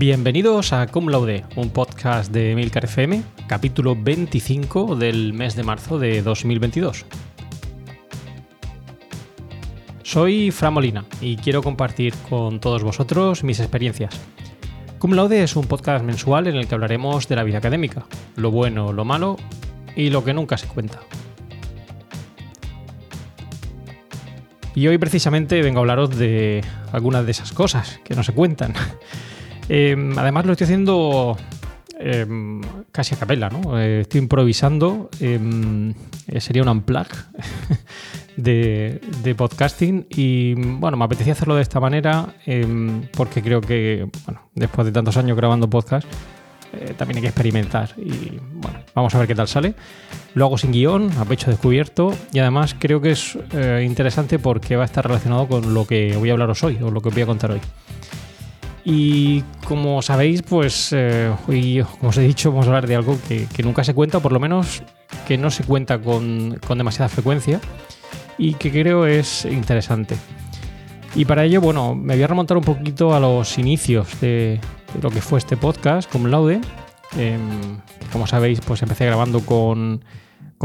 Bienvenidos a Cum Laude, un podcast de Milcar FM, capítulo 25 del mes de marzo de 2022. Soy Fran Molina y quiero compartir con todos vosotros mis experiencias. Cum Laude es un podcast mensual en el que hablaremos de la vida académica, lo bueno, lo malo y lo que nunca se cuenta. Y hoy precisamente vengo a hablaros de algunas de esas cosas que no se cuentan. Em, además lo estoy haciendo em, casi a capela, ¿no? Eh, estoy improvisando. Em, eh, sería un unplug de, podcasting. Y bueno, me apetecía hacerlo de esta manera porque creo que, bueno, después de tantos años grabando podcast, eh, también hay que experimentar. Y bueno, vamos a ver qué tal sale. Lo hago sin guion, a pecho descubierto. Y además creo que es interesante porque va a estar relacionado con lo que voy a hablaros hoy, o lo que os voy a contar hoy. Y como sabéis, pues eh, hoy, como os he dicho, vamos a hablar de algo que, nunca se cuenta, o por lo menos que no se cuenta con, demasiada frecuencia y que creo es interesante. Y para ello, bueno, me voy a remontar un poquito a los inicios de, lo que fue este podcast, con Laude. Em, como sabéis, pues empecé grabando con,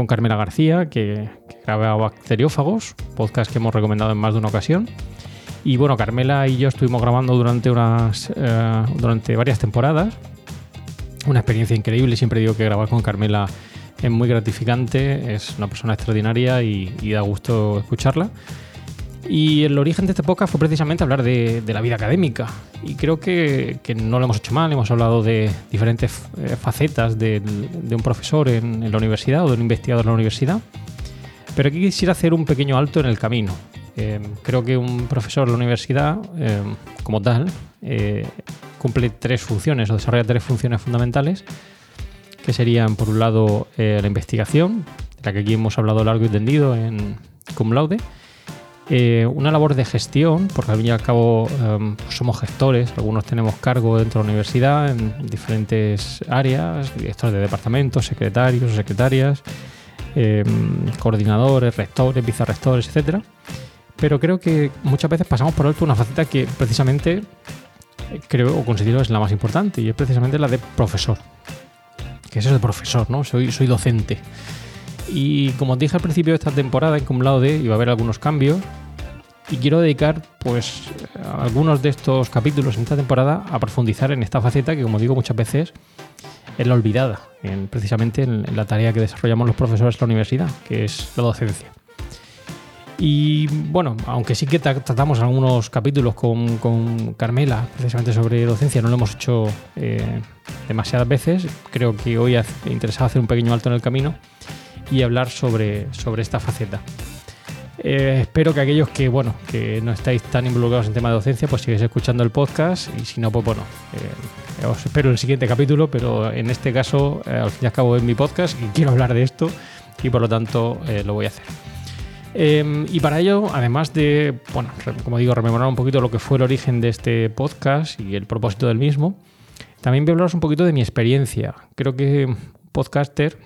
Carmela García, que, que grababa Bacteriófagos, podcast que hemos recomendado en más de una ocasión. Y bueno, Carmela y yo estuvimos grabando durante, unas, eh, durante varias temporadas. Una experiencia increíble. Siempre digo que grabar con Carmela es muy gratificante, es una persona extraordinaria y, da gusto escucharla. Y el origen de este podcast fue precisamente hablar de, la vida académica. Y creo que, no lo hemos hecho mal, hemos hablado de diferentes eh, facetas de, un profesor en, en, la universidad o de un investigador en la universidad. Pero aquí quisiera hacer un pequeño alto en el camino. Em, creo que un profesor de la universidad, em, como tal, eh, cumple tres funciones o desarrolla tres funciones fundamentales, que serían, por un lado, eh, la investigación, de la que aquí hemos hablado largo y tendido en Cum Laude, eh, una labor de gestión, porque al fin y al cabo em, pues somos gestores, algunos tenemos cargo dentro de la universidad en diferentes áreas, directores de departamentos, secretarios, secretarias, coordinadores, rectores, vicerrectores, etcétera pero creo que muchas veces pasamos por alto una faceta que precisamente eh, creo o considero es la más importante y es precisamente la de profesor. Que es el de profesor, ¿no? Soy, soy docente. Y como os dije al principio de esta temporada, en Cum Laude iba a haber algunos cambios y quiero dedicar pues algunos de estos capítulos en esta temporada a profundizar en esta faceta que como digo muchas veces es la olvidada, en, precisamente en la tarea que desarrollamos los profesores de la universidad, que es la docencia. Y bueno, aunque sí que tratamos algunos capítulos con, Carmela, precisamente sobre docencia, no lo hemos hecho eh, demasiadas veces, creo que hoy ha interesado hacer un pequeño alto en el camino y hablar sobre, sobre esta faceta. Eh, espero que aquellos que, bueno, que no estáis tan involucrados en tema de docencia, pues sigáis escuchando el podcast y si no, pues bueno, eh, os espero el siguiente capítulo, pero en este caso, al fin y al cabo es mi podcast y quiero hablar de esto y por lo tanto lo voy a hacer. Em, y para ello, además de, bueno, como digo, rememorar un poquito lo que fue el origen de este podcast y el propósito del mismo, también voy a hablaros un poquito de mi experiencia. Creo que podcaster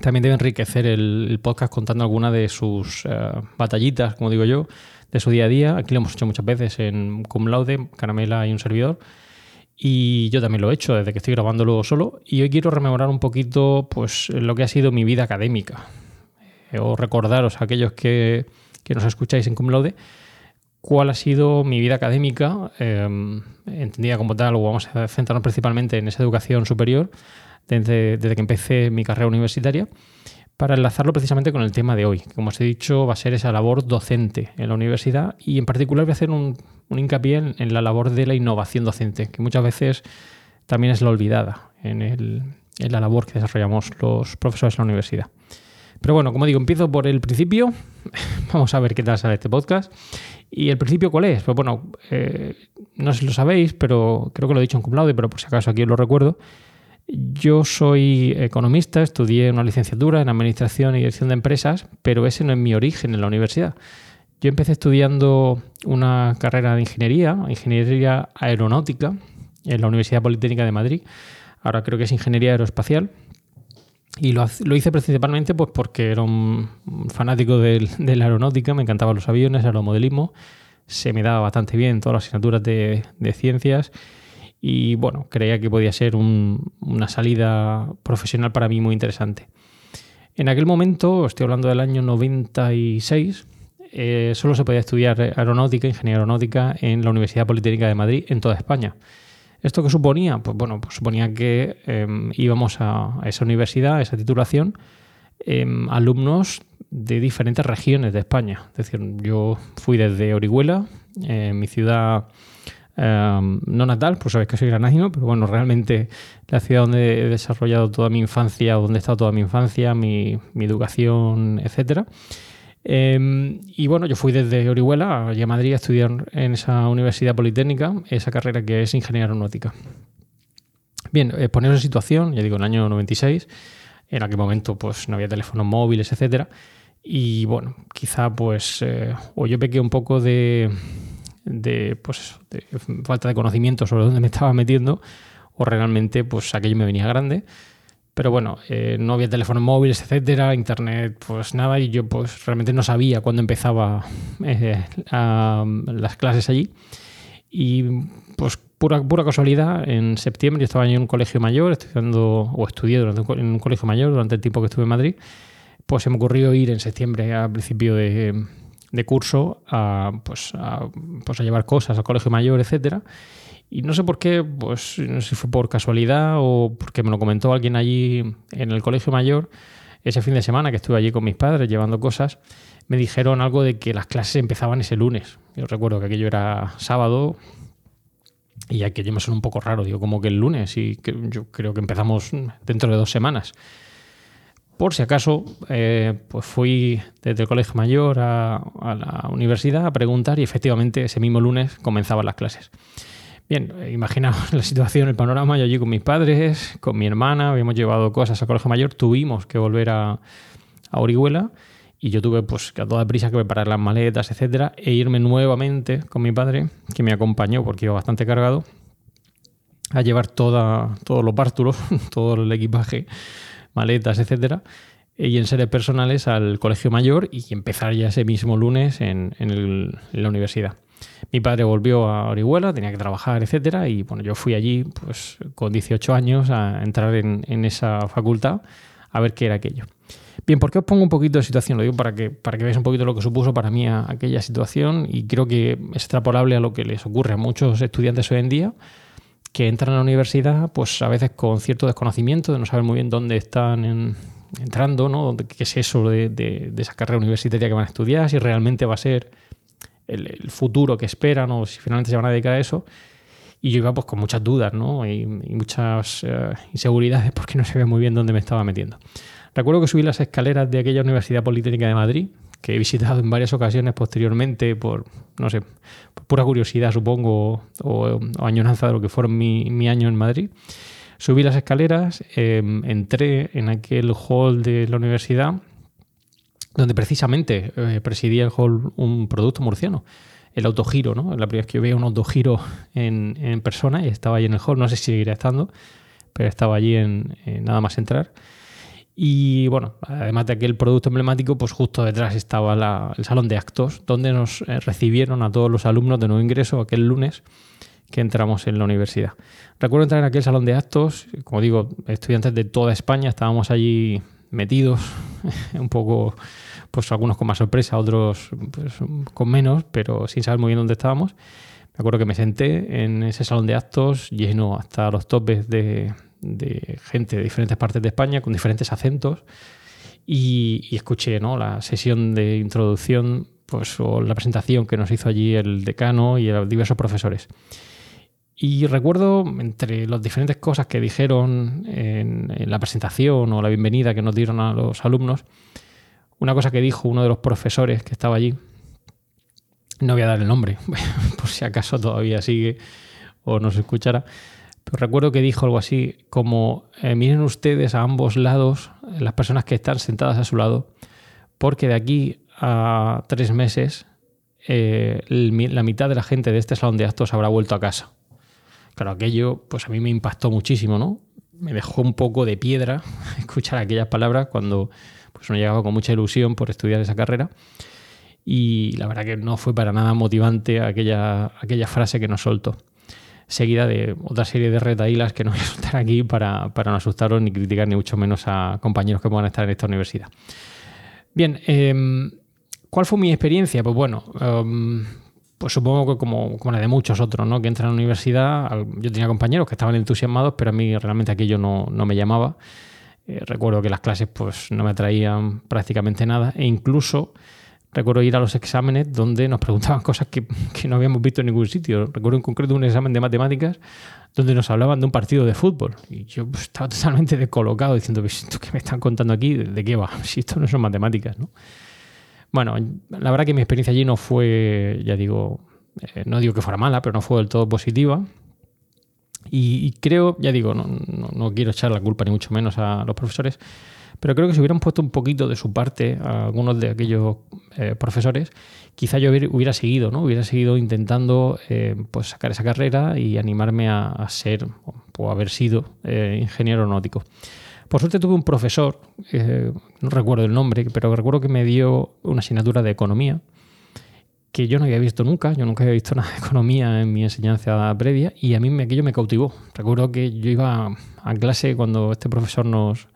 también debe enriquecer el, podcast contando alguna de sus eh, batallitas, como digo yo, de su día a día. Aquí lo hemos hecho muchas veces en Cum Laude, Caramela y un servidor. Y yo también lo he hecho desde que estoy grabándolo solo. Y hoy quiero rememorar un poquito pues, lo que ha sido mi vida académica o recordaros a aquellos que, nos escucháis en Cum cuál ha sido mi vida académica, em, entendida como tal, o vamos a centrarnos principalmente en esa educación superior, desde, desde, que empecé mi carrera universitaria, para enlazarlo precisamente con el tema de hoy. Como os he dicho, va a ser esa labor docente en la universidad y en particular voy a hacer un, hincapié en, la labor de la innovación docente, que muchas veces también es la olvidada en, en la labor que desarrollamos los profesores en la universidad. Pero bueno, como digo, empiezo por el principio. Vamos a ver qué tal sale este podcast. ¿Y el principio cuál es? Pues bueno, eh, no sé si lo sabéis, pero creo que lo he dicho en cum laude, pero por si acaso aquí os lo recuerdo. Yo soy economista, estudié una licenciatura en Administración y Dirección de Empresas, pero ese no es mi origen en la universidad. Yo empecé estudiando una carrera de ingeniería, ingeniería aeronáutica, en la Universidad Politécnica de Madrid. Ahora creo que es ingeniería aeroespacial. Y lo, hice principalmente pues, porque era un fanático de la aeronáutica, me encantaban los aviones, el aeromodelismo, se me daba bastante bien todas las asignaturas de, ciencias y bueno, creía que podía ser una salida profesional para mí muy interesante. En aquel momento, estoy hablando del año 96, eh, solo se podía estudiar aeronáutica, ingeniería aeronáutica en la Universidad Politécnica de Madrid en toda España. ¿Esto qué suponía? Pues bueno, pues suponía que em, íbamos a, esa universidad, a esa titulación, em, alumnos de diferentes regiones de España. Es decir, yo fui desde Orihuela, eh, mi ciudad em, no natal, pues sabéis que soy granadino, pero bueno, realmente la ciudad donde he desarrollado toda mi infancia, donde he estado toda mi infancia, mi, mi educación, etcétera. Em, y bueno, yo fui desde Orihuela a Madrid a estudiar en esa universidad politécnica esa carrera que es ingeniería aeronáutica. Bien, eh, poneros en situación, ya digo, en el año 96, en aquel momento pues no había teléfonos móviles, etcétera. Y bueno, quizá pues eh, o yo pequé un poco de, de, pues, de falta de conocimiento sobre dónde me estaba metiendo o realmente pues aquello me venía grande. Pero bueno, eh, no había teléfonos móviles, etcétera, internet, pues nada, y yo pues realmente no sabía cuándo empezaba eh, las clases allí. Y pues pura, pura casualidad, en septiembre yo estaba en un colegio mayor, estudiando, o estudié durante en un colegio mayor durante el tiempo que estuve en Madrid, pues se me ocurrió ir en septiembre a principio de, curso a, pues, a, pues a llevar cosas al colegio mayor, etcétera. Y no sé por qué, pues no sé si fue por casualidad o porque me lo comentó alguien allí en el colegio mayor, ese fin de semana que estuve allí con mis padres llevando cosas, me dijeron algo de que las clases empezaban ese lunes. Yo recuerdo que aquello era sábado y aquello me suena un poco raro, digo, como que el lunes y que yo creo que empezamos dentro de dos semanas. Por si acaso, eh, pues fui desde el colegio mayor a, a la universidad a preguntar y efectivamente ese mismo lunes comenzaban las clases. Bien, imaginaos la situación, el panorama. Yo allí con mis padres, con mi hermana, habíamos llevado cosas al colegio mayor, tuvimos que volver a, Orihuela y yo tuve pues a toda prisa que preparar las maletas, etcétera, e irme nuevamente con mi padre, que me acompañó porque iba bastante cargado, a llevar toda, todos los bártulos, todo el equipaje, maletas, etcétera, y en seres personales al colegio mayor y empezar ya ese mismo lunes en la universidad. Mi padre volvió a Orihuela, tenía que trabajar, etcétera, y bueno, yo fui allí, pues con 18 años, a entrar en, esa facultad a ver qué era aquello. Bien, ¿por qué os pongo un poquito de situación? Lo digo para que, para que veáis un poquito lo que supuso para mí aquella situación y creo que es extrapolable a lo que les ocurre a muchos estudiantes hoy en día que entran a la universidad pues a veces con cierto desconocimiento de no saber muy bien dónde están entrando, ¿no? qué es eso de, de, esa carrera universitaria que van a estudiar, si realmente va a ser el, futuro que esperan o si finalmente se van a dedicar a eso. Y yo iba pues con muchas dudas ¿no? y, muchas eh, inseguridades porque no se ve muy bien dónde me estaba metiendo. Recuerdo que subí las escaleras de aquella Universidad Politécnica de Madrid, que he visitado en varias ocasiones posteriormente por, no sé, pura curiosidad supongo, o, añoranza de lo que fueron mi, mi año en Madrid. Subí las escaleras, em, entré en aquel hall de la universidad donde precisamente eh, presidía el hall un producto murciano, el autogiro, ¿no? La primera vez que yo veía un autogiro en, persona y estaba allí en el hall, no sé si seguirá estando, pero estaba allí en, nada más entrar. Y bueno, además de aquel producto emblemático, pues justo detrás estaba el salón de actos, donde nos eh, recibieron a todos los alumnos de nuevo ingreso aquel lunes que entramos en la universidad. Recuerdo entrar en aquel salón de actos, como digo, estudiantes de toda España, estábamos allí metidos, un poco pues algunos con más sorpresa, otros pues, con menos, pero sin saber muy bien dónde estábamos. Me acuerdo que me senté en ese salón de actos lleno hasta los topes de, gente de diferentes partes de España con diferentes acentos y, escuché ¿no? la sesión de introducción pues, o la presentación que nos hizo allí el decano y los diversos profesores. Y recuerdo, entre las diferentes cosas que dijeron en, la presentación o la bienvenida que nos dieron a los alumnos, una cosa que dijo uno de los profesores que estaba allí, no voy a dar el nombre, por si acaso todavía sigue o no se escuchara, pero recuerdo que dijo algo así como, eh, miren ustedes a ambos lados, las personas que están sentadas a su lado, porque de aquí a tres meses eh, la mitad de la gente de este salón de actos habrá vuelto a casa. Claro, aquello pues a mí me impactó muchísimo, ¿no? Me dejó un poco de piedra escuchar aquellas palabras cuando pues uno llegaba con mucha ilusión por estudiar esa carrera. Y la verdad que no fue para nada motivante aquella, aquella frase que nos soltó. seguida de otra serie de retaílas que no voy a soltar aquí para, no asustaros ni criticar ni mucho menos a compañeros que puedan estar en esta universidad. Bien, em, ¿cuál fue mi experiencia? Pues bueno, em, pues supongo que como, la de muchos otros, ¿no? Que entran a la universidad, yo tenía compañeros que estaban entusiasmados, pero a mí realmente aquello no, no me llamaba. Eh, recuerdo que las clases pues no me atraían prácticamente nada e incluso recuerdo ir a los exámenes donde nos preguntaban cosas que, no habíamos visto en ningún sitio. Recuerdo en concreto un examen de matemáticas donde nos hablaban de un partido de fútbol. Y yo pues, estaba totalmente descolocado diciendo, ¿esto qué me están contando aquí? ¿De qué va? Si esto no son matemáticas, ¿no? Bueno, la verdad que mi experiencia allí no fue, ya digo, eh, no digo que fuera mala, pero no fue del todo positiva. Y, creo, ya digo, no, quiero echar la culpa ni mucho menos a los profesores, pero creo que si hubieran puesto un poquito de su parte a algunos de aquellos eh, profesores, quizá yo hubiera seguido, ¿no? Hubiera seguido intentando eh, pues sacar esa carrera y animarme a, ser o haber sido ingeniero náutico. Por suerte tuve un profesor, eh, no recuerdo el nombre, pero recuerdo que me dio una asignatura de economía que yo no había visto nunca, yo nunca había visto de economía en mi enseñanza previa y a mí aquello me cautivó. Recuerdo que yo iba a clase cuando este profesor nos,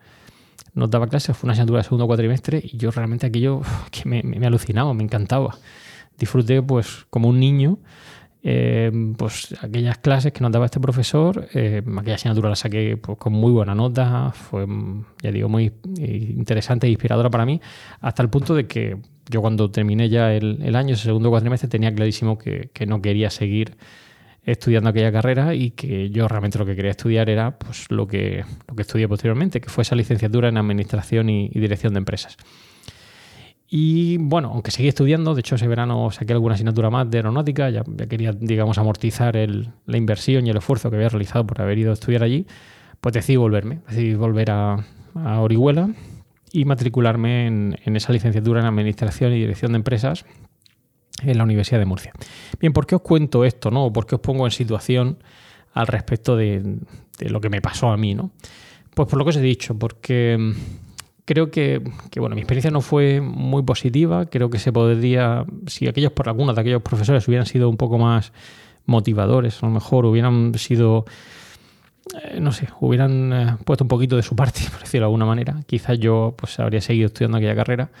nos daba clase, fue una asignatura de segundo cuatrimestre y yo realmente aquello que me, me alucinaba, me encantaba. Disfruté pues como un niño eh, pues aquellas clases que nos daba este profesor, eh, aquella asignatura la saqué pues, con muy buena nota, fue, ya digo, muy interesante e inspiradora para mí, hasta el punto de que yo cuando terminé ya el, año, ese segundo cuatrimestre, tenía clarísimo que, no quería seguir estudiando aquella carrera y que yo realmente lo que quería estudiar era pues, lo, que, lo que estudié posteriormente, que fue esa licenciatura en Administración y Dirección de Empresas. Y bueno, aunque seguí estudiando, de hecho ese verano saqué alguna asignatura más de aeronáutica, ya, quería, digamos, amortizar la inversión y el esfuerzo que había realizado por haber ido a estudiar allí, pues decidí volverme, decidí volver a, Orihuela y matricularme en, esa licenciatura en Administración y Dirección de Empresas en la Universidad de Murcia. Bien, ¿por qué os cuento esto? No? ¿Por qué os pongo en situación al respecto de, de lo que me pasó a mí? ¿no? Pues por lo que os he dicho, porque creo que, bueno, mi experiencia no fue muy positiva. Creo que se podría, si aquellos por algunos de aquellos profesores hubieran sido un poco más motivadores, a lo mejor hubieran sido, eh, no sé, hubieran eh, puesto un poquito de su parte, por decirlo de alguna manera, quizás yo pues habría seguido estudiando aquella carrera.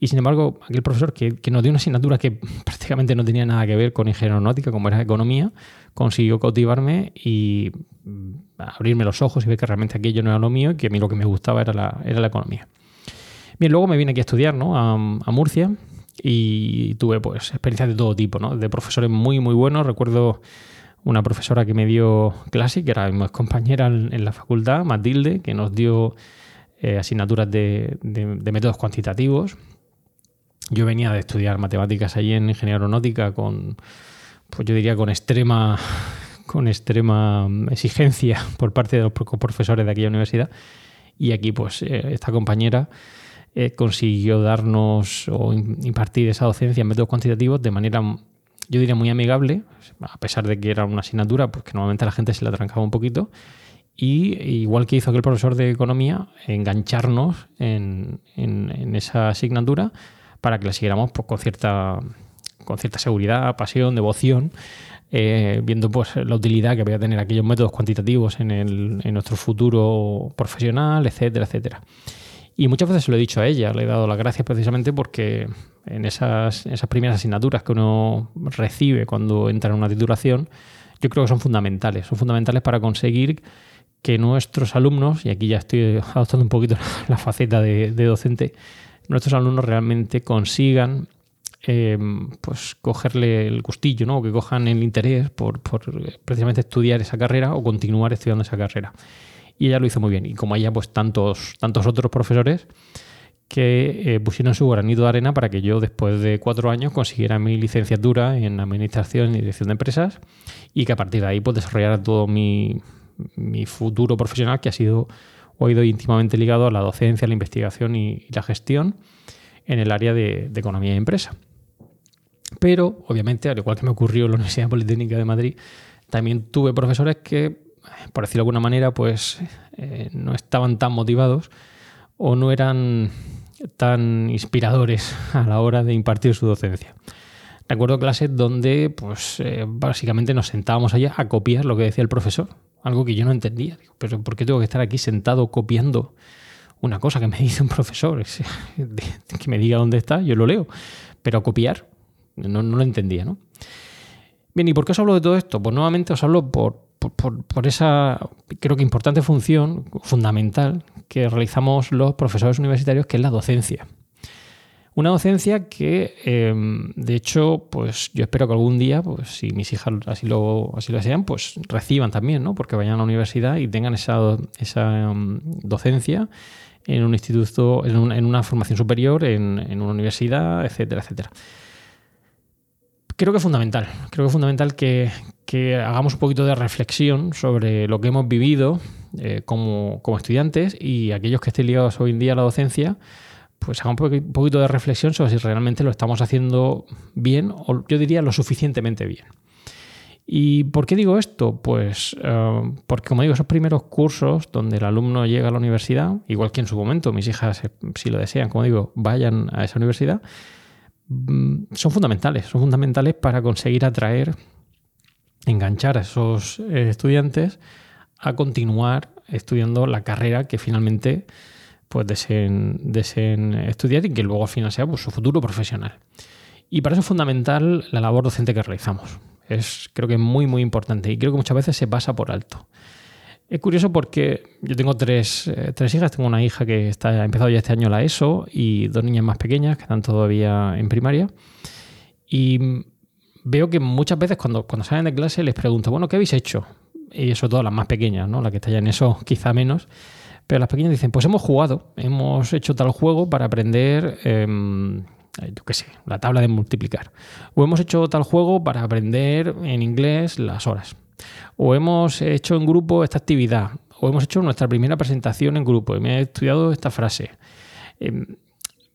Y sin embargo, aquel profesor que, que, nos dio una asignatura que prácticamente no tenía nada que ver con ingeniería aeronáutica, como era economía, consiguió cautivarme y abrirme los ojos y ver que realmente aquello no era lo mío y que a mí lo que me gustaba era la, era la economía. Bien, luego me vine aquí a estudiar ¿no? a, Murcia y tuve pues experiencias de todo tipo, ¿no? de profesores muy muy buenos. Recuerdo una profesora que me dio clase, que era mi compañera en, la facultad, Matilde, que nos dio eh, asignaturas de, de, métodos cuantitativos. Yo venía de estudiar matemáticas allí en ingeniería aeronáutica con pues yo diría con extrema, con extrema exigencia por parte de los profesores de aquella universidad. Y aquí, pues, eh, esta compañera eh, consiguió darnos o impartir esa docencia en métodos cuantitativos de manera, yo diría, muy amigable, a pesar de que era una asignatura, pues que normalmente la gente se la trancaba un poquito. Y igual que hizo aquel profesor de economía, engancharnos en, en esa asignatura para que la siguiéramos pues, con cierta con cierta seguridad, pasión, devoción, eh, viendo pues la utilidad que voy tener aquellos métodos cuantitativos en, nuestro futuro profesional, etcétera, etcétera. Y muchas veces se lo he dicho a ella, le he dado las gracias precisamente porque en esas, esas primeras asignaturas que uno recibe cuando entra en una titulación, yo creo que son fundamentales, son fundamentales para conseguir que nuestros alumnos, y aquí ya estoy adoptando un poquito la faceta de docente, nuestros alumnos realmente consigan Em, pues cogerle el gustillo, ¿no? que cojan el interés por, precisamente estudiar esa carrera o continuar estudiando esa carrera. Y ella lo hizo muy bien. Y como ella, pues tantos, tantos otros profesores que eh, pusieron su granito de arena para que yo, después de cuatro años, consiguiera mi licenciatura en Administración y Dirección de Empresas y que a partir de ahí pues, desarrollara todo mi, futuro profesional que ha sido o ido íntimamente ligado a la docencia, la investigación y, la gestión en el área de, de economía y empresa. Pero, obviamente, al igual que me ocurrió en la Universidad Politécnica de Madrid, también tuve profesores que, por decirlo de alguna manera, pues eh, no estaban tan motivados o no eran tan inspiradores a la hora de impartir su docencia. recuerdo clases donde pues eh, básicamente nos sentábamos allá a copiar lo que decía el profesor, algo que yo no entendía. Digo, pero ¿por qué tengo que estar aquí sentado copiando una cosa que me dice un profesor? que me diga dónde está, yo lo leo, pero copiar no, no lo entendía, ¿no? Bien, ¿y por qué os hablo de todo esto? Pues nuevamente os hablo por, por, esa, creo que importante función fundamental que realizamos los profesores universitarios, que es la docencia. Una docencia que, em, de hecho, pues yo espero que algún día, pues si mis hijas así lo, así lo desean, pues reciban también, ¿no? Porque vayan a la universidad y tengan esa, esa em, docencia en un instituto, en, una formación superior, en, en una universidad, etcétera, etcétera creo que es fundamental. Creo que es fundamental que, hagamos un poquito de reflexión sobre lo que hemos vivido eh, como, estudiantes y aquellos que estén ligados hoy en día a la docencia, pues hagan un poquito de reflexión sobre si realmente lo estamos haciendo bien o yo diría lo suficientemente bien. ¿Y por qué digo esto? Pues eh, porque, como digo, esos primeros cursos donde el alumno llega a la universidad, igual que en su momento mis hijas, si lo desean, como digo, vayan a esa universidad, son fundamentales, son fundamentales para conseguir atraer, enganchar a esos eh, estudiantes a continuar estudiando la carrera que finalmente pues deseen, estudiar y que luego al final sea pues, su futuro profesional. Y para eso es fundamental la labor docente que realizamos. Es creo que muy muy importante y creo que muchas veces se pasa por alto. Es curioso porque yo tengo tres, eh, tres, hijas. Tengo una hija que está, ha empezado ya este año la ESO y dos niñas más pequeñas que están todavía en primaria. Y veo que muchas veces cuando, cuando salen de clase les pregunto, bueno, ¿qué habéis hecho? Y sobre todo las más pequeñas, ¿no? La que está ya en ESO quizá menos. Pero las pequeñas dicen, pues hemos jugado, hemos hecho tal juego para aprender, em, yo qué sé, la tabla de multiplicar. O hemos hecho tal juego para aprender en inglés las horas o hemos hecho en grupo esta actividad, o hemos hecho nuestra primera presentación en grupo y me he estudiado esta frase. Em,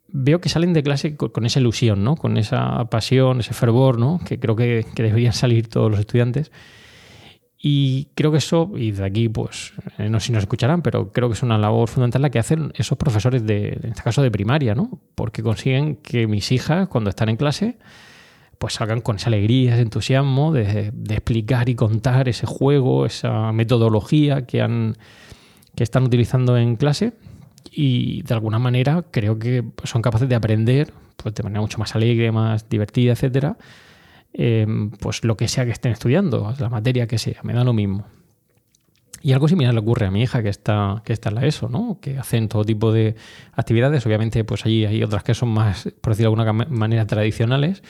veo que salen de clase con, esa ilusión, ¿no? con esa pasión, ese fervor, ¿no? que creo que, deberían salir todos los estudiantes. Y creo que eso, y de aquí, pues, eh, no sé si nos escucharán, pero creo que es una labor fundamental la que hacen esos profesores de, en este caso de primaria, ¿no? Porque consiguen que mis hijas, cuando están en clase, pues salgan con esa alegría, ese entusiasmo de, explicar y contar ese juego, esa metodología que, han, que están utilizando en clase y de alguna manera creo que son capaces de aprender pues, de manera mucho más alegre, más divertida, etcétera, eh, pues lo que sea que estén estudiando, la materia que sea, me da lo mismo. Y algo similar le ocurre a mi hija que está, que está en la ESO, ¿no? que hacen todo tipo de actividades. Obviamente, pues allí hay otras que son más, por decirlo de alguna manera, tradicionales,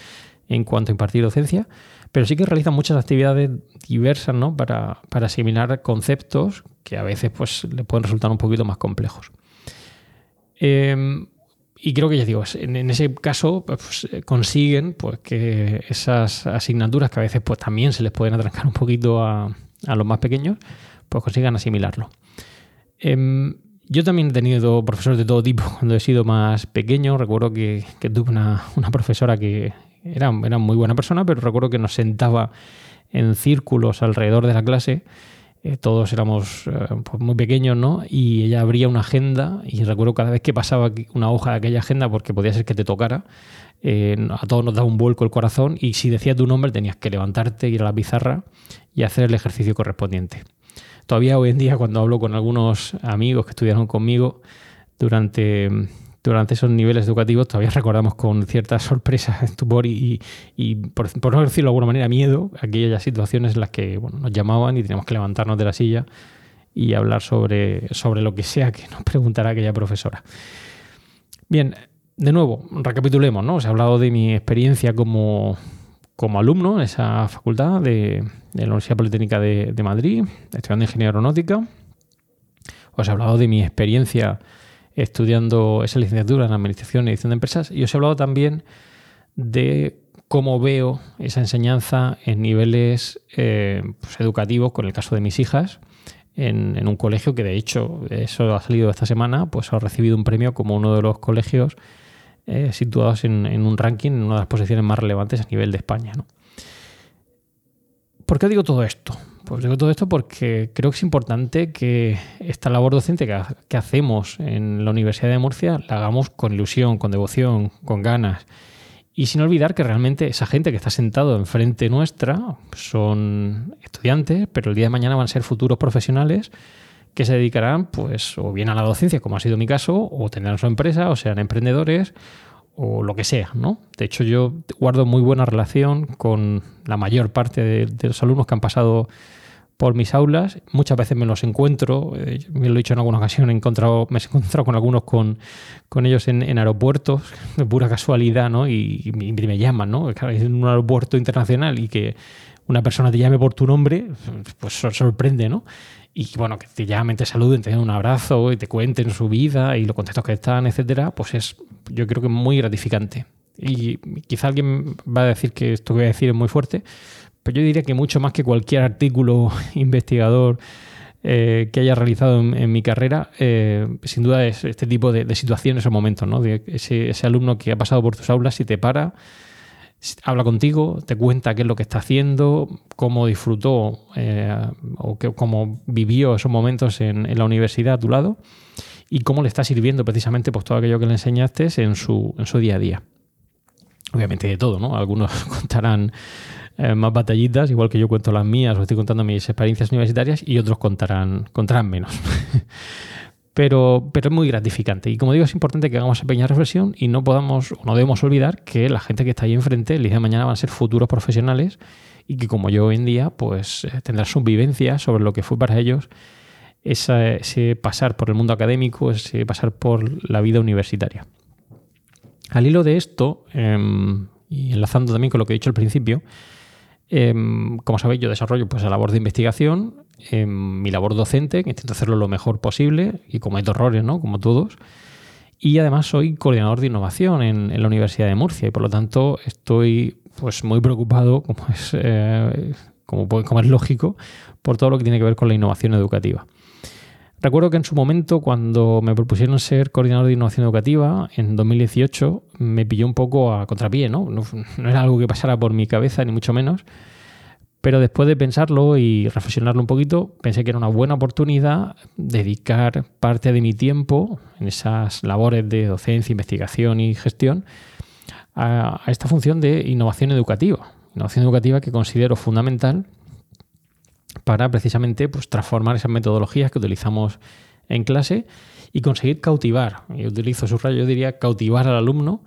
en cuanto a impartir docencia, pero sí que realizan muchas actividades diversas ¿no? para, asimilar conceptos que a veces pues, le pueden resultar un poquito más complejos. Em, y creo que ya digo, en, ese caso pues, consiguen pues, que esas asignaturas que a veces pues, también se les pueden atrancar un poquito a, los más pequeños, pues consigan asimilarlo. Em, yo también he tenido profesores de todo tipo cuando he sido más pequeño. Recuerdo que, tuve una, profesora que era, era muy buena persona, pero recuerdo que nos sentaba en círculos alrededor de la clase. Eh, todos éramos eh, pues muy pequeños, ¿no? Y ella abría una agenda y recuerdo cada vez que pasaba una hoja de aquella agenda, porque podía ser que te tocara, eh, a todos nos daba un vuelco el corazón y si decía tu nombre tenías que levantarte, ir a la pizarra y hacer el ejercicio correspondiente. Todavía hoy en día cuando hablo con algunos amigos que estudiaron conmigo durante durante esos niveles educativos todavía recordamos con cierta sorpresa, estupor y, y por, no decirlo de alguna manera, miedo, aquellas situaciones en las que bueno, nos llamaban y teníamos que levantarnos de la silla y hablar sobre, sobre lo que sea que nos preguntara aquella profesora. Bien, de nuevo, recapitulemos, ¿no? Os he hablado de mi experiencia como, como alumno en esa facultad de, la Universidad Politécnica de, de Madrid, estudiando ingeniería aeronáutica. Os he hablado de mi experiencia estudiando esa licenciatura en Administración y Edición de Empresas y os he hablado también de cómo veo esa enseñanza en niveles eh, pues, educativos, con el caso de mis hijas, en, un colegio que de hecho, eso ha salido esta semana, pues ha recibido un premio como uno de los colegios eh, situados en, un ranking, en una de las posiciones más relevantes a nivel de España. ¿Por qué digo todo esto? Pues digo todo esto porque creo que es importante que esta labor docente que, hacemos en la Universidad de Murcia la hagamos con ilusión, con devoción, con ganas. Y sin olvidar que realmente esa gente que está sentado enfrente nuestra son estudiantes, pero el día de mañana van a ser futuros profesionales que se dedicarán, pues, o bien a la docencia, como ha sido mi caso, o tendrán su empresa, o sean emprendedores, o lo que sea, ¿no? De hecho, yo guardo muy buena relación con la mayor parte de, los alumnos que han pasado por mis aulas. Muchas veces me los encuentro, eh, me lo he dicho en alguna ocasión, he encontrado, me he encontrado con algunos con, con ellos en, aeropuertos, de pura casualidad, ¿no? Y, me llaman, ¿no? Es un aeropuerto internacional y que una persona te llame por tu nombre, pues sorprende, ¿no? y bueno, que te llamen, te saluden, te den un abrazo y te cuenten su vida y los contextos que están, etcétera, pues es, yo creo que muy gratificante. Y quizá alguien va a decir que esto que voy a decir es muy fuerte, pero yo diría que mucho más que cualquier artículo investigador eh, que haya realizado en, mi carrera, eh, sin duda es este tipo de, situaciones o momentos, ¿no? De ese, ese alumno que ha pasado por tus aulas y te para habla contigo, te cuenta qué es lo que está haciendo, cómo disfrutó eh, o cómo vivió esos momentos en, la universidad a tu lado y cómo le está sirviendo precisamente pues, todo aquello que le enseñaste en su, en su día a día. Obviamente de todo, ¿no? Algunos contarán eh, más batallitas, igual que yo cuento las mías o estoy contando mis experiencias universitarias y otros contarán, contarán menos. pero, pero es muy gratificante. Y como digo, es importante que hagamos esa pequeña reflexión y no podamos no debemos olvidar que la gente que está ahí enfrente el día de mañana van a ser futuros profesionales y que como yo hoy en día, pues eh, tendrá su vivencia sobre lo que fue para ellos ese pasar por el mundo académico, ese pasar por la vida universitaria. Al hilo de esto, em, y enlazando también con lo que he dicho al principio, em, como sabéis, yo desarrollo pues, la labor de investigación en mi labor docente, que intento hacerlo lo mejor posible y cometo errores, ¿no? Como todos. Y además soy coordinador de innovación en, la Universidad de Murcia y por lo tanto estoy pues muy preocupado, como es, eh, como, como es lógico, por todo lo que tiene que ver con la innovación educativa. Recuerdo que en su momento, cuando me propusieron ser coordinador de innovación educativa, en 2018, me pilló un poco a contrapié, ¿no? No, no era algo que pasara por mi cabeza, ni mucho menos. Pero después de pensarlo y reflexionarlo un poquito, pensé que era una buena oportunidad dedicar parte de mi tiempo en esas labores de docencia, investigación y gestión a, esta función de innovación educativa. Innovación educativa que considero fundamental para precisamente pues, transformar esas metodologías que utilizamos en clase y conseguir cautivar, y utilizo su rayo, yo diría cautivar al alumno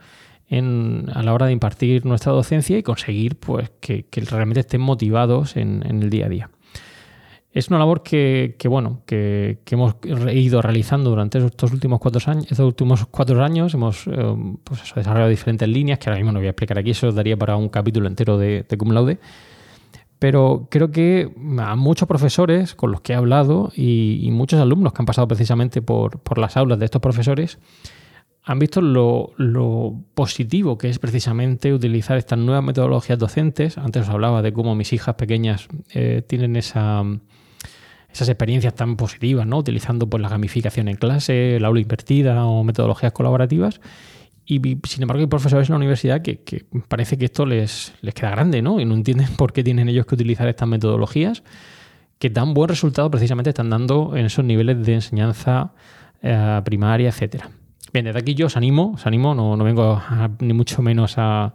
a la hora de impartir nuestra docencia y conseguir pues, que, realmente estén motivados en, el día a día. Es una labor que, bueno, que, hemos ido realizando durante estos últimos cuatro años. Estos últimos cuatro años hemos eh, pues desarrollado diferentes líneas, que ahora mismo no voy a explicar aquí, eso daría para un capítulo entero de, de Cum Laude. Pero creo que a muchos profesores con los que he hablado y, muchos alumnos que han pasado precisamente por las aulas de estos profesores, han visto lo, positivo que es precisamente utilizar estas nuevas metodologías docentes. Antes os hablaba de cómo mis hijas pequeñas eh, tienen esa, esas experiencias tan positivas, ¿no? utilizando pues, la gamificación en clase, la aula invertida o metodologías colaborativas. Y sin embargo hay profesores en la universidad que, parece que esto les, les queda grande ¿no? y no entienden por qué tienen ellos que utilizar estas metodologías que tan buen resultado precisamente están dando en esos niveles de enseñanza eh, primaria, etcétera. Bien, desde aquí yo os animo, os animo, no, vengo ni mucho menos a,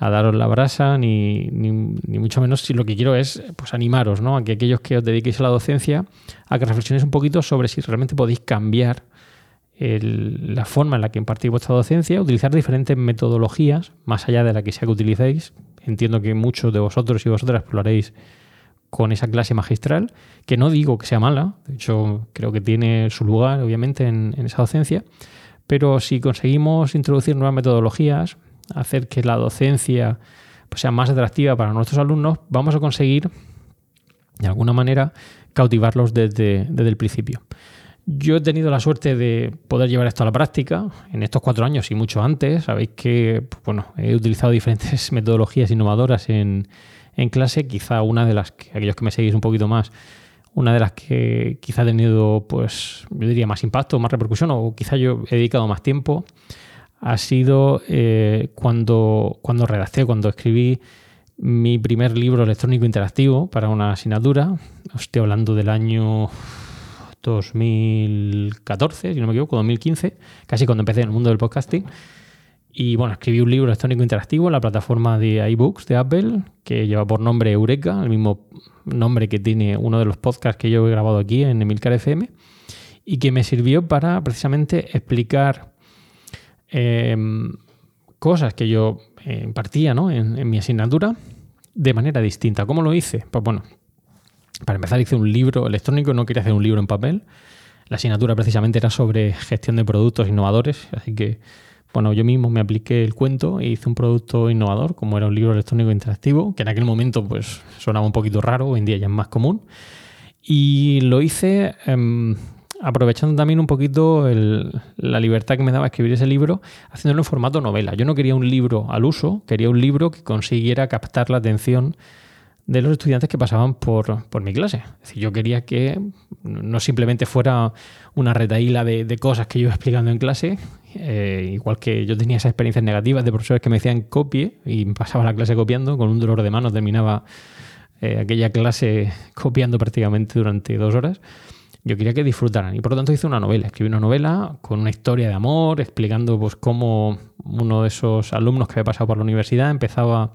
daros la brasa, ni, mucho menos si lo que quiero es pues, animaros, ¿no? A que aquellos que os dediquéis a la docencia, a que reflexionéis un poquito sobre si realmente podéis cambiar la forma en la que impartís vuestra docencia, utilizar diferentes metodologías, más allá de la que sea que utilicéis. Entiendo que muchos de vosotros y vosotras lo haréis con esa clase magistral, que no digo que sea mala, de hecho creo que tiene su lugar, obviamente, en esa docencia, pero si conseguimos introducir nuevas metodologías, hacer que la docencia pues, sea más atractiva para nuestros alumnos, vamos a conseguir, de alguna manera, cautivarlos desde, el principio. Yo he tenido la suerte de poder llevar esto a la práctica en estos cuatro años y mucho antes. Sabéis que pues, bueno, he utilizado diferentes metodologías innovadoras en, en clase. Quizá una de las que aquellos que me seguís un poquito más una de las que quizá ha tenido, pues, yo diría, más impacto, más repercusión, o quizá yo he dedicado más tiempo, ha sido eh, cuando, cuando redacté, cuando escribí mi primer libro electrónico interactivo para una asignatura. Estoy hablando del año 2014, si no me equivoco, 2015, casi cuando empecé en el mundo del podcasting. Y bueno, escribí un libro electrónico interactivo en la plataforma de iBooks de Apple, que lleva por nombre Eureka, el mismo nombre que tiene uno de los podcasts que yo he grabado aquí en Emilcar FM, y que me sirvió para precisamente explicar em, cosas que yo eh, impartía en, en mi asignatura de manera distinta. ¿Cómo lo hice? Pues bueno, para empezar hice un libro electrónico, no quería hacer un libro en papel. La asignatura precisamente era sobre gestión de productos innovadores, así que bueno, yo mismo me apliqué el cuento e hice un producto innovador, como era un libro electrónico interactivo, que en aquel momento pues sonaba un poquito raro, hoy en día ya es más común. Y lo hice em, aprovechando también un poquito la libertad que me daba escribir ese libro, haciéndolo en formato novela. Yo no quería un libro al uso, quería un libro que consiguiera captar la atención de los estudiantes que pasaban por, mi clase. Es decir, yo quería que no simplemente fuera una retaíla de, cosas que yo iba explicando en clase, eh, igual que yo tenía esas experiencias negativas de profesores que me decían copie y pasaba la clase copiando, con un dolor de manos terminaba eh, aquella clase copiando prácticamente durante dos horas. Yo quería que disfrutaran y por lo tanto hice una novela, escribí una novela con una historia de amor, explicando pues, cómo uno de esos alumnos que había pasado por la universidad empezaba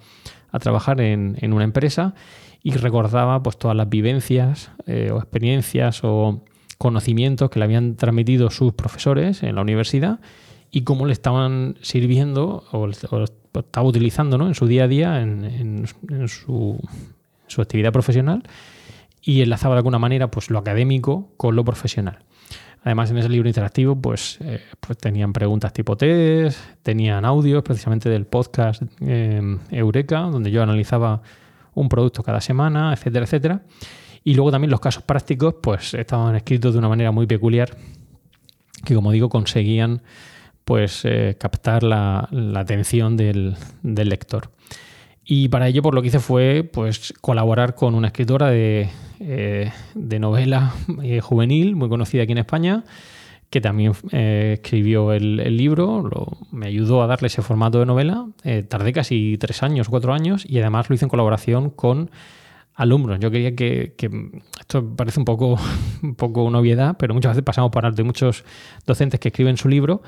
a trabajar en, una empresa y recordaba pues, todas las vivencias eh, o experiencias o conocimientos que le habían transmitido sus profesores en la universidad y cómo le estaban sirviendo o, estaba utilizando en su día a día en, su, actividad profesional y enlazaba de alguna manera pues, lo académico con lo profesional. Además, en ese libro interactivo, pues, eh, pues tenían preguntas tipo test, tenían audios precisamente del podcast eh, Eureka, donde yo analizaba un producto cada semana, etcétera, etcétera. Y luego también los casos prácticos, pues estaban escritos de una manera muy peculiar, que como digo, conseguían pues eh, captar la, atención del, del, lector. Y para ello, por lo que hice fue pues, colaborar con una escritora de, eh, novela eh, juvenil, muy conocida aquí en España, que también eh, escribió el, libro, me ayudó a darle ese formato de novela. tardé casi tres años, cuatro años, y además lo hice en colaboración con alumnos. Yo quería que, esto parece un poco, un poco una obviedad, pero muchas veces pasamos por alto de muchos docentes que escriben su libro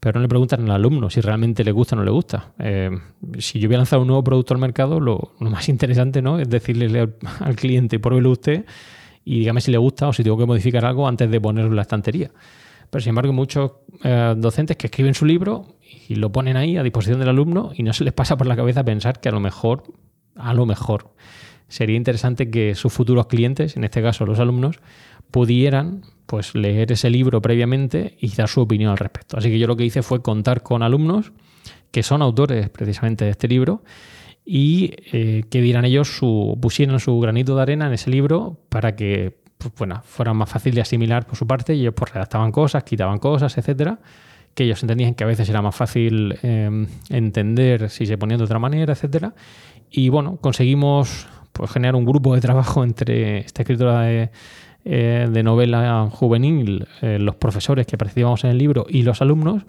pero no le preguntan al alumno si realmente le gusta o no le gusta. Eh, si yo voy a lanzar un nuevo producto al mercado, lo, más interesante ¿no? es decirle al, cliente, pruébelo usted y dígame si le gusta o si tengo que modificar algo antes de ponerlo en la estantería. Pero sin embargo, muchos eh, docentes que escriben su libro y lo ponen ahí a disposición del alumno y no se les pasa por la cabeza pensar que a lo mejor, a lo mejor, sería interesante que sus futuros clientes, en este caso los alumnos, pudieran pues leer ese libro previamente y dar su opinión al respecto. Así que yo lo que hice fue contar con alumnos que son autores precisamente de este libro y eh, que dieran ellos su, pusieran su granito de arena en ese libro para que pues, bueno, fuera más fácil de asimilar por su parte y ellos pues, redactaban cosas, quitaban cosas, etcétera, que ellos entendían que a veces era más fácil em, entender si se ponían de otra manera, etcétera. Y bueno, conseguimos pues, generar un grupo de trabajo entre esta escritora de eh, de novela juvenil, eh, los profesores que participamos en el libro y los alumnos,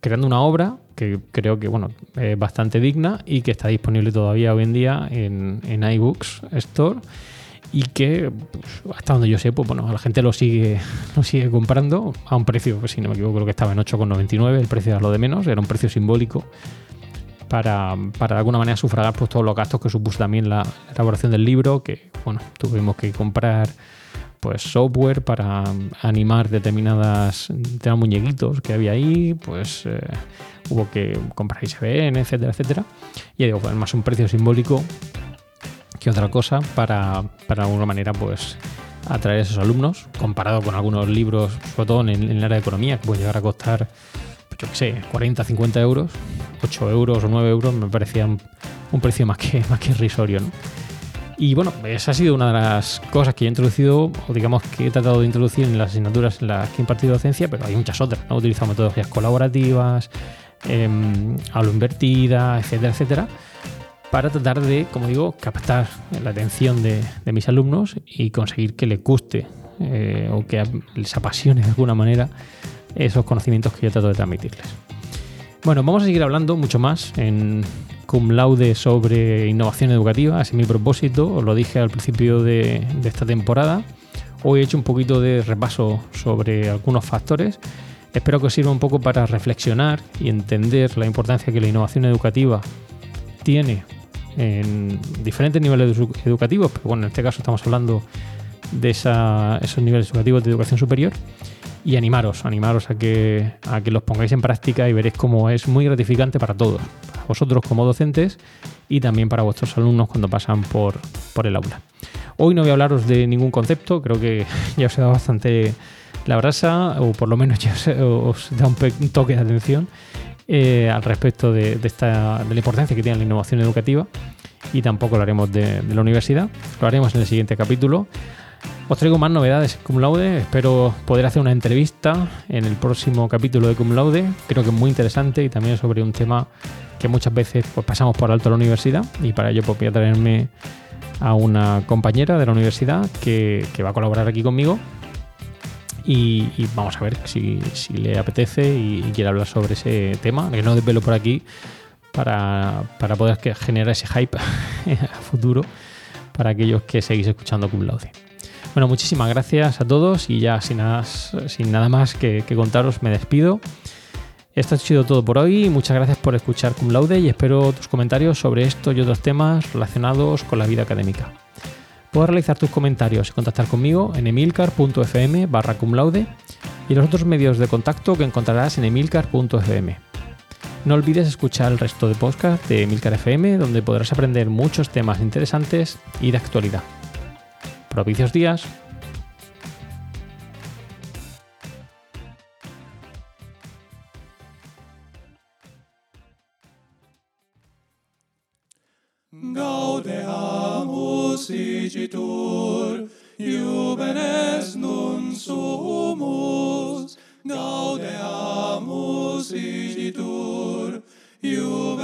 creando una obra que creo que bueno, es bastante digna y que está disponible todavía hoy en día en, en iBooks Store y que pues, hasta donde yo sé, pues bueno, la gente lo sigue, lo sigue comprando a un precio, pues, si no me equivoco, creo que estaba en 8,99, el precio era lo de menos, era un precio simbólico para, para de alguna manera sufragar pues, todos los gastos que supuso también la elaboración del libro, que bueno, tuvimos que comprar pues software para animar determinadas, determinados muñequitos que había ahí, pues eh, hubo que comprar ISBN, etcétera, etcétera. Y digo, pues más un precio simbólico que otra cosa para, para de alguna manera, pues atraer a esos alumnos, comparado con algunos libros, sobre todo en, el área de economía, que pueden llegar a costar, pues, yo qué sé, 40, 50 euros, 8 euros o 9 euros, me parecían un precio más que, más que irrisorio, ¿no? Y bueno, esa ha sido una de las cosas que he introducido, o digamos que he tratado de introducir en las asignaturas en las que he impartido docencia, pero hay muchas otras. ¿no? Utilizado metodologías colaborativas, eh, aula invertida, etcétera, etcétera, para tratar de, como digo, captar la atención de, mis alumnos y conseguir que les guste eh, o que les apasione de alguna manera esos conocimientos que yo trato de transmitirles. Bueno, vamos a seguir hablando mucho más en cum laude sobre innovación educativa, ese es mi propósito, os lo dije al principio de, esta temporada. Hoy he hecho un poquito de repaso sobre algunos factores. Espero que os sirva un poco para reflexionar y entender la importancia que la innovación educativa tiene en diferentes niveles educativos, pero bueno, en este caso estamos hablando de esos niveles educativos de educación superior. Y animaros, animaros a que, a que los pongáis en práctica y veréis cómo es muy gratificante para todos, vosotros como docentes y también para vuestros alumnos cuando pasan por, por el aula. Hoy no voy a hablaros de ningún concepto, creo que ya os he dado bastante la brasa, o por lo menos ya os, he dado un, toque de atención eh, al respecto de, esta, de la importancia que tiene la innovación educativa y tampoco lo haremos de, de la universidad, lo haremos en el siguiente capítulo. Os traigo más novedades Cum Laude. Espero poder hacer una entrevista en el próximo capítulo de Cum Laude. Creo que es muy interesante y también sobre un tema que muchas veces pues, pasamos por alto la universidad. Y para ello pues, voy a traerme a una compañera de la universidad que, va a colaborar aquí conmigo. Y, vamos a ver si, le apetece y, quiere hablar sobre ese tema, que no desvelo por aquí para, para poder generar ese hype a futuro para aquellos que seguís escuchando Cum Laude. Bueno, muchísimas gracias a todos y ya sin nada, sin nada más que, contaros me despido. Esto ha sido todo por hoy. Muchas gracias por escuchar Cum Laude y espero tus comentarios sobre esto y otros temas relacionados con la vida académica. Puedes realizar tus comentarios y contactar conmigo en emilcar.fm barra cum laude y los otros medios de contacto que encontrarás en emilcar.fm. No olvides escuchar el resto de podcast de Emilcar FM donde podrás aprender muchos temas interesantes y de actualidad propicios días.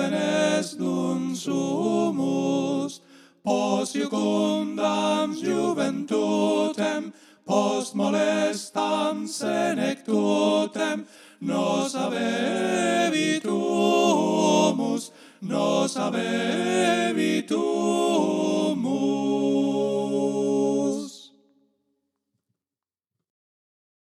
senes nun sumus, pos iucundam juventutem, post molestam senectutem, nos avevitumus, nos avevitumus.